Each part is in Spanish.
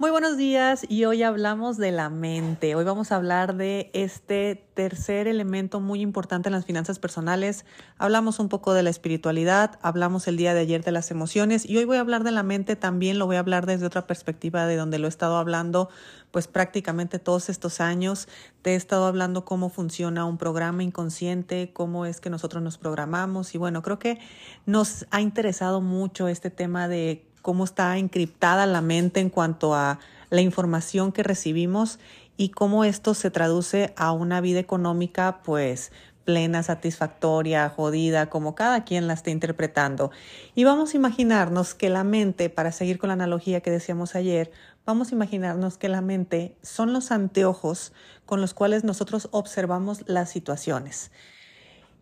Muy buenos días y hoy hablamos de la mente. Hoy vamos a hablar de este tercer elemento muy importante en las finanzas personales. Hablamos un poco de la espiritualidad, hablamos el día de ayer de las emociones y hoy voy a hablar de la mente, también lo voy a hablar desde otra perspectiva de donde lo he estado hablando pues prácticamente todos estos años. Te he estado hablando cómo funciona un programa inconsciente, cómo es que nosotros nos programamos y bueno, creo que nos ha interesado mucho este tema de cómo está encriptada la mente en cuanto a la información que recibimos y cómo esto se traduce a una vida económica pues plena, satisfactoria, jodida, como cada quien la esté interpretando. Y vamos a imaginarnos que la mente, para seguir con la analogía que decíamos ayer, vamos a imaginarnos que la mente son los anteojos con los cuales nosotros observamos las situaciones.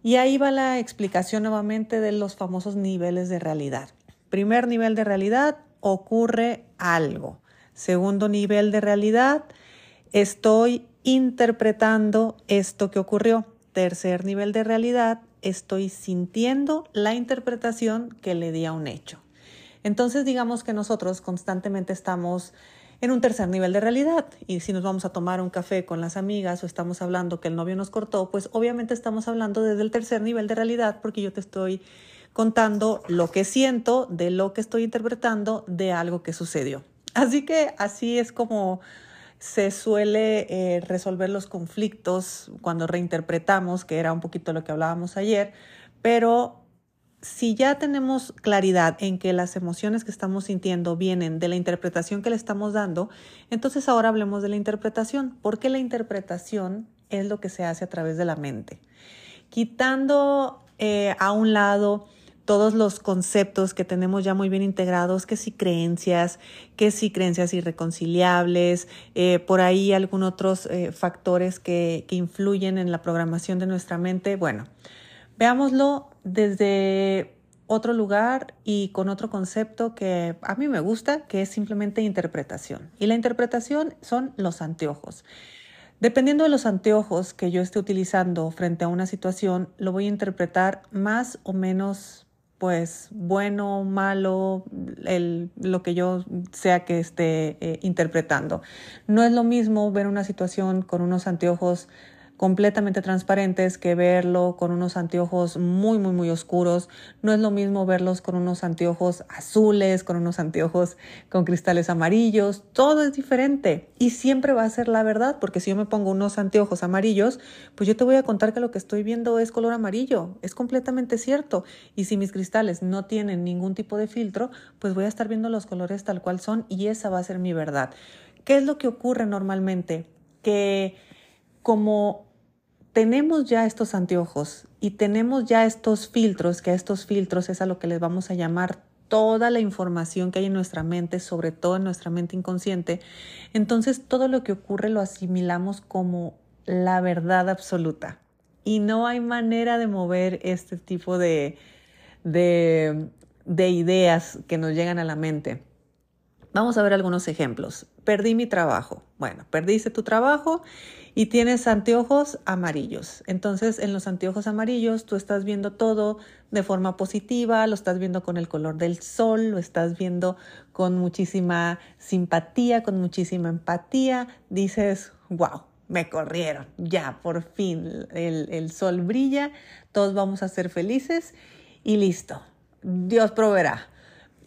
Y ahí va la explicación nuevamente de los famosos niveles de realidad. Primer nivel de realidad, ocurre algo. Segundo nivel de realidad, estoy interpretando esto que ocurrió. Tercer nivel de realidad, estoy sintiendo la interpretación que le di a un hecho. Entonces digamos que nosotros constantemente estamos en un tercer nivel de realidad. Y si nos vamos a tomar un café con las amigas o estamos hablando que el novio nos cortó, pues obviamente estamos hablando desde el tercer nivel de realidad porque yo te estoy contando lo que siento, de lo que estoy interpretando, de algo que sucedió. Así que así es como se suele eh, resolver los conflictos cuando reinterpretamos, que era un poquito lo que hablábamos ayer, pero si ya tenemos claridad en que las emociones que estamos sintiendo vienen de la interpretación que le estamos dando, entonces ahora hablemos de la interpretación, porque la interpretación es lo que se hace a través de la mente. Quitando eh, a un lado todos los conceptos que tenemos ya muy bien integrados, que si creencias, que si creencias irreconciliables, eh, por ahí algunos otros eh, factores que, que influyen en la programación de nuestra mente. Bueno, veámoslo desde otro lugar y con otro concepto que a mí me gusta, que es simplemente interpretación. Y la interpretación son los anteojos. Dependiendo de los anteojos que yo esté utilizando frente a una situación, lo voy a interpretar más o menos pues bueno, malo, el, lo que yo sea que esté eh, interpretando. No es lo mismo ver una situación con unos anteojos completamente transparentes que verlo con unos anteojos muy, muy, muy oscuros. No es lo mismo verlos con unos anteojos azules, con unos anteojos con cristales amarillos. Todo es diferente y siempre va a ser la verdad, porque si yo me pongo unos anteojos amarillos, pues yo te voy a contar que lo que estoy viendo es color amarillo. Es completamente cierto. Y si mis cristales no tienen ningún tipo de filtro, pues voy a estar viendo los colores tal cual son y esa va a ser mi verdad. ¿Qué es lo que ocurre normalmente? Que como tenemos ya estos anteojos y tenemos ya estos filtros, que a estos filtros es a lo que les vamos a llamar toda la información que hay en nuestra mente, sobre todo en nuestra mente inconsciente, entonces todo lo que ocurre lo asimilamos como la verdad absoluta. Y no hay manera de mover este tipo de, de, de ideas que nos llegan a la mente. Vamos a ver algunos ejemplos. Perdí mi trabajo. Bueno, perdiste tu trabajo y tienes anteojos amarillos. Entonces, en los anteojos amarillos tú estás viendo todo de forma positiva, lo estás viendo con el color del sol, lo estás viendo con muchísima simpatía, con muchísima empatía. Dices, wow, me corrieron, ya, por fin, el, el sol brilla, todos vamos a ser felices y listo. Dios proveerá.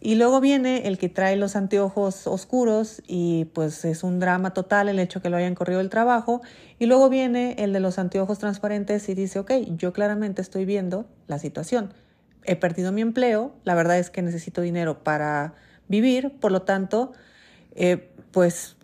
Y luego viene el que trae los anteojos oscuros y pues es un drama total el hecho que lo hayan corrido el trabajo. Y luego viene el de los anteojos transparentes y dice, ok, yo claramente estoy viendo la situación. He perdido mi empleo, la verdad es que necesito dinero para vivir, por lo tanto, eh, pues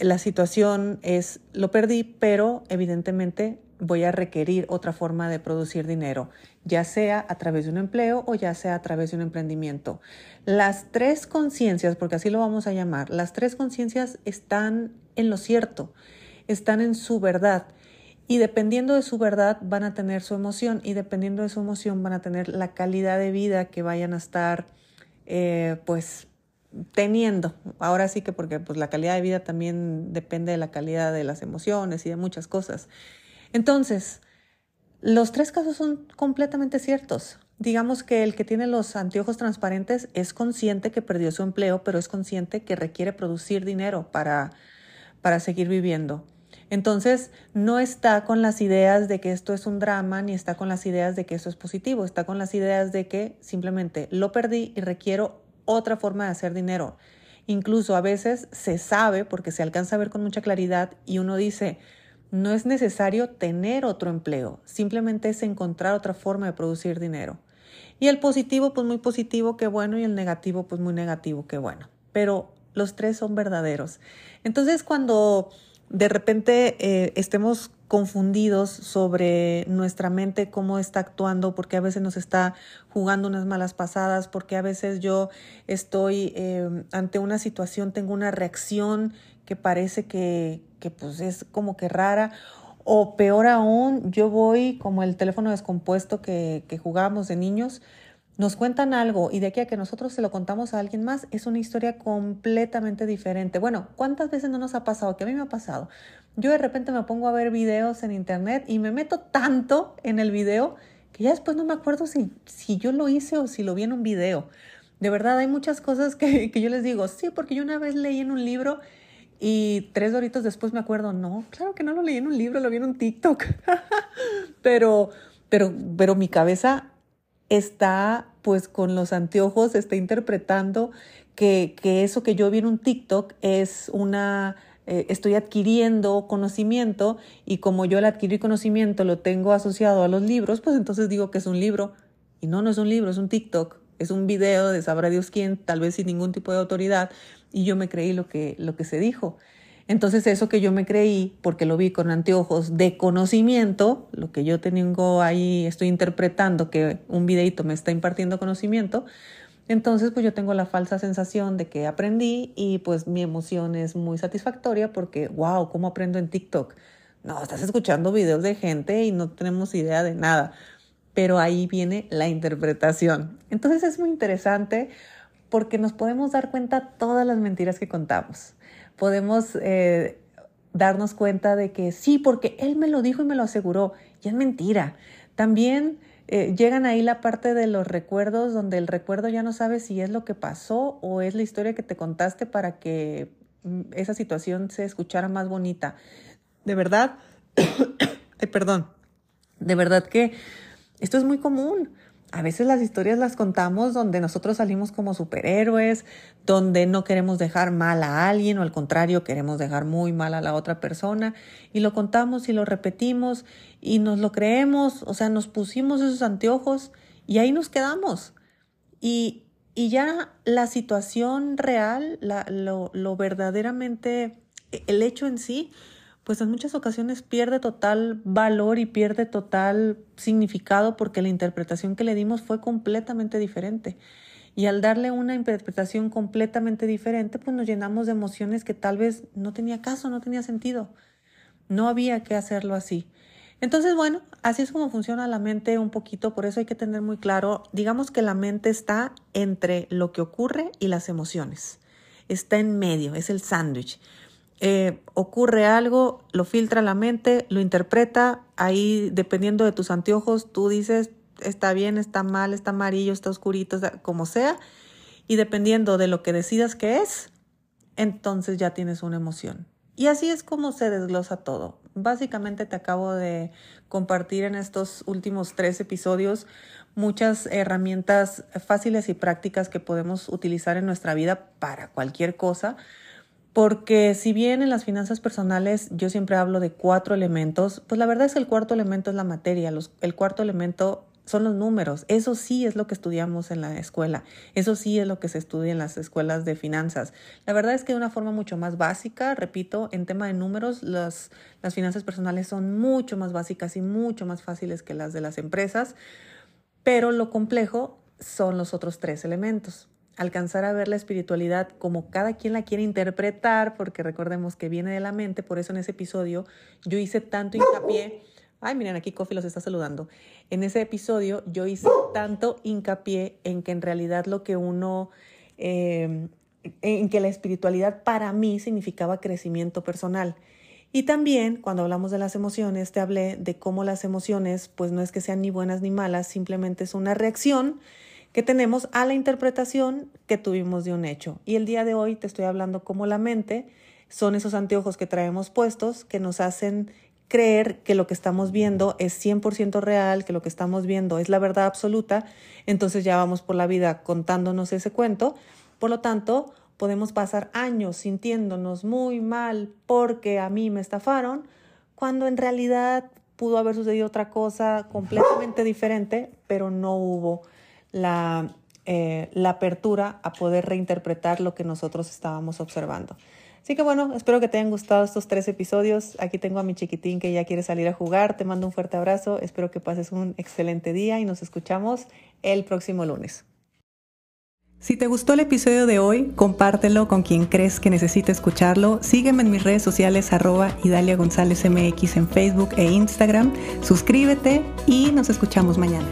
la situación es, lo perdí, pero evidentemente voy a requerir otra forma de producir dinero, ya sea a través de un empleo o ya sea a través de un emprendimiento. Las tres conciencias, porque así lo vamos a llamar, las tres conciencias están en lo cierto, están en su verdad. Y dependiendo de su verdad van a tener su emoción y dependiendo de su emoción van a tener la calidad de vida que vayan a estar eh, pues teniendo. Ahora sí que porque pues, la calidad de vida también depende de la calidad de las emociones y de muchas cosas. Entonces, los tres casos son completamente ciertos. Digamos que el que tiene los anteojos transparentes es consciente que perdió su empleo, pero es consciente que requiere producir dinero para, para seguir viviendo. Entonces, no está con las ideas de que esto es un drama, ni está con las ideas de que eso es positivo, está con las ideas de que simplemente lo perdí y requiero otra forma de hacer dinero. Incluso a veces se sabe, porque se alcanza a ver con mucha claridad, y uno dice, no es necesario tener otro empleo, simplemente es encontrar otra forma de producir dinero. Y el positivo, pues muy positivo, qué bueno, y el negativo, pues muy negativo, qué bueno. Pero los tres son verdaderos. Entonces, cuando de repente eh, estemos confundidos sobre nuestra mente, cómo está actuando, porque a veces nos está jugando unas malas pasadas, porque a veces yo estoy eh, ante una situación, tengo una reacción que parece que, que pues es como que rara, o peor aún, yo voy como el teléfono descompuesto que, que jugábamos de niños, nos cuentan algo y de aquí a que nosotros se lo contamos a alguien más es una historia completamente diferente. Bueno, ¿cuántas veces no nos ha pasado? Que a mí me ha pasado. Yo de repente me pongo a ver videos en internet y me meto tanto en el video que ya después no me acuerdo si, si yo lo hice o si lo vi en un video. De verdad, hay muchas cosas que, que yo les digo, sí, porque yo una vez leí en un libro y tres horitos después me acuerdo, no, claro que no lo leí en un libro, lo vi en un TikTok. pero, pero, pero mi cabeza está pues con los anteojos, está interpretando que, que eso que yo vi en un TikTok es una, eh, estoy adquiriendo conocimiento y como yo el adquirir conocimiento lo tengo asociado a los libros, pues entonces digo que es un libro. Y no, no es un libro, es un TikTok, es un video de sabrá Dios quién, tal vez sin ningún tipo de autoridad, y yo me creí lo que, lo que se dijo. Entonces eso que yo me creí, porque lo vi con anteojos de conocimiento, lo que yo tengo ahí, estoy interpretando que un videito me está impartiendo conocimiento, entonces pues yo tengo la falsa sensación de que aprendí y pues mi emoción es muy satisfactoria porque, wow, ¿cómo aprendo en TikTok? No, estás escuchando videos de gente y no tenemos idea de nada, pero ahí viene la interpretación. Entonces es muy interesante porque nos podemos dar cuenta todas las mentiras que contamos podemos eh, darnos cuenta de que sí, porque él me lo dijo y me lo aseguró, y es mentira. También eh, llegan ahí la parte de los recuerdos, donde el recuerdo ya no sabe si es lo que pasó o es la historia que te contaste para que mm, esa situación se escuchara más bonita. De verdad, perdón, de verdad que esto es muy común. A veces las historias las contamos donde nosotros salimos como superhéroes, donde no queremos dejar mal a alguien o al contrario queremos dejar muy mal a la otra persona y lo contamos y lo repetimos y nos lo creemos, o sea, nos pusimos esos anteojos y ahí nos quedamos. Y, y ya la situación real, la, lo, lo verdaderamente, el hecho en sí, pues en muchas ocasiones pierde total valor y pierde total significado porque la interpretación que le dimos fue completamente diferente. Y al darle una interpretación completamente diferente, pues nos llenamos de emociones que tal vez no tenía caso, no tenía sentido. No había que hacerlo así. Entonces, bueno, así es como funciona la mente un poquito, por eso hay que tener muy claro, digamos que la mente está entre lo que ocurre y las emociones. Está en medio, es el sándwich. Eh, ocurre algo, lo filtra la mente, lo interpreta, ahí dependiendo de tus anteojos, tú dices, está bien, está mal, está amarillo, está oscurito, como sea, y dependiendo de lo que decidas que es, entonces ya tienes una emoción. Y así es como se desglosa todo. Básicamente te acabo de compartir en estos últimos tres episodios muchas herramientas fáciles y prácticas que podemos utilizar en nuestra vida para cualquier cosa porque si bien en las finanzas personales yo siempre hablo de cuatro elementos, pues la verdad es que el cuarto elemento es la materia, el cuarto elemento son los números. Eso sí es lo que estudiamos en la escuela. Eso sí es lo que se estudia en las escuelas de finanzas. La verdad es que de una forma mucho más básica, repito, en tema de números, las, las finanzas personales son mucho más básicas y mucho más fáciles que las de las empresas, pero lo complejo son los otros tres elementos alcanzar a ver la espiritualidad como cada quien la quiere interpretar, porque recordemos que viene de la mente, por eso en ese episodio yo hice tanto hincapié, ay miren aquí Kofi los está saludando, en ese episodio yo hice tanto hincapié en que en realidad lo que uno, em, en que la espiritualidad para mí significaba crecimiento personal. Y también cuando hablamos de las emociones, te hablé de cómo las emociones, pues no es que sean ni buenas ni malas, simplemente es una reacción que tenemos a la interpretación que tuvimos de un hecho. Y el día de hoy te estoy hablando cómo la mente son esos anteojos que traemos puestos que nos hacen creer que lo que estamos viendo es 100% real, que lo que estamos viendo es la verdad absoluta, entonces ya vamos por la vida contándonos ese cuento. Por lo tanto, podemos pasar años sintiéndonos muy mal porque a mí me estafaron, cuando en realidad pudo haber sucedido otra cosa completamente diferente, pero no hubo la, eh, la apertura a poder reinterpretar lo que nosotros estábamos observando. Así que bueno, espero que te hayan gustado estos tres episodios. Aquí tengo a mi chiquitín que ya quiere salir a jugar. Te mando un fuerte abrazo. Espero que pases un excelente día y nos escuchamos el próximo lunes. Si te gustó el episodio de hoy, compártelo con quien crees que necesite escucharlo. Sígueme en mis redes sociales arroba Idalia González MX en Facebook e Instagram. Suscríbete y nos escuchamos mañana.